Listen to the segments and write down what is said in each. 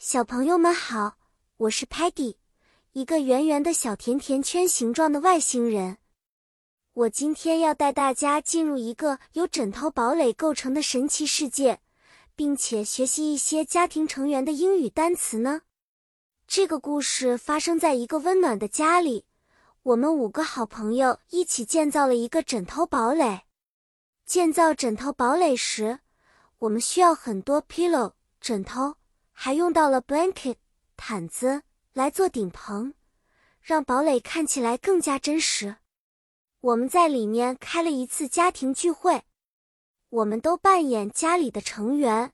小朋友们好，我是 Patty，一个圆圆的小甜甜圈形状的外星人。我今天要带大家进入一个由枕头堡垒构成的神奇世界，并且学习一些家庭成员的英语单词呢。这个故事发生在一个温暖的家里，我们五个好朋友一起建造了一个枕头堡垒。建造枕头堡垒时，我们需要很多 pillow 枕头。还用到了 blanket 毯子来做顶棚，让堡垒看起来更加真实。我们在里面开了一次家庭聚会，我们都扮演家里的成员。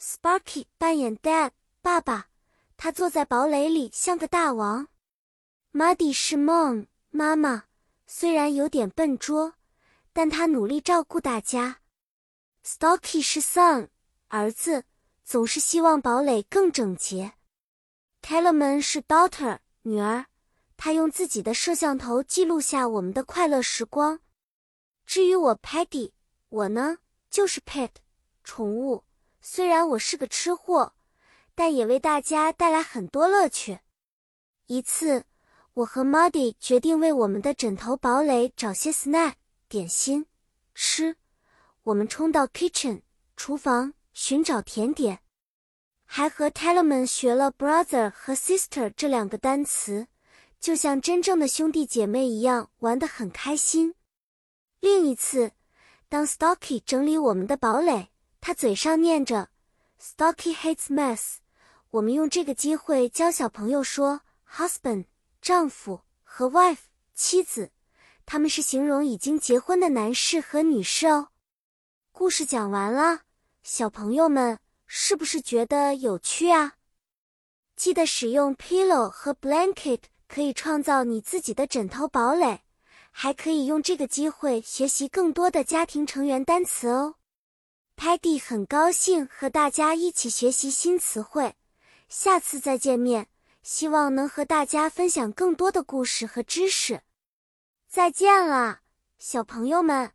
Sparky 扮演 Dad 爸爸，他坐在堡垒里像个大王。Muddy 是 Mom 妈妈，虽然有点笨拙，但他努力照顾大家。Stocky 是 Son 儿子。总是希望堡垒更整洁。Telemann 是 daughter 女儿，她用自己的摄像头记录下我们的快乐时光。至于我 Paddy，我呢就是 pet 宠物。虽然我是个吃货，但也为大家带来很多乐趣。一次，我和 Muddy 决定为我们的枕头堡垒找些 snack 点心吃。我们冲到 kitchen 厨房。寻找甜点，还和 Tellerman 学了 brother 和 sister 这两个单词，就像真正的兄弟姐妹一样，玩得很开心。另一次，当 Stocky 整理我们的堡垒，他嘴上念着 Stocky hates mess，我们用这个机会教小朋友说 husband 丈夫和 wife 妻子，他们是形容已经结婚的男士和女士哦。故事讲完了。小朋友们是不是觉得有趣啊？记得使用 pillow 和 blanket，可以创造你自己的枕头堡垒，还可以用这个机会学习更多的家庭成员单词哦。Patty 很高兴和大家一起学习新词汇，下次再见面，希望能和大家分享更多的故事和知识。再见了，小朋友们。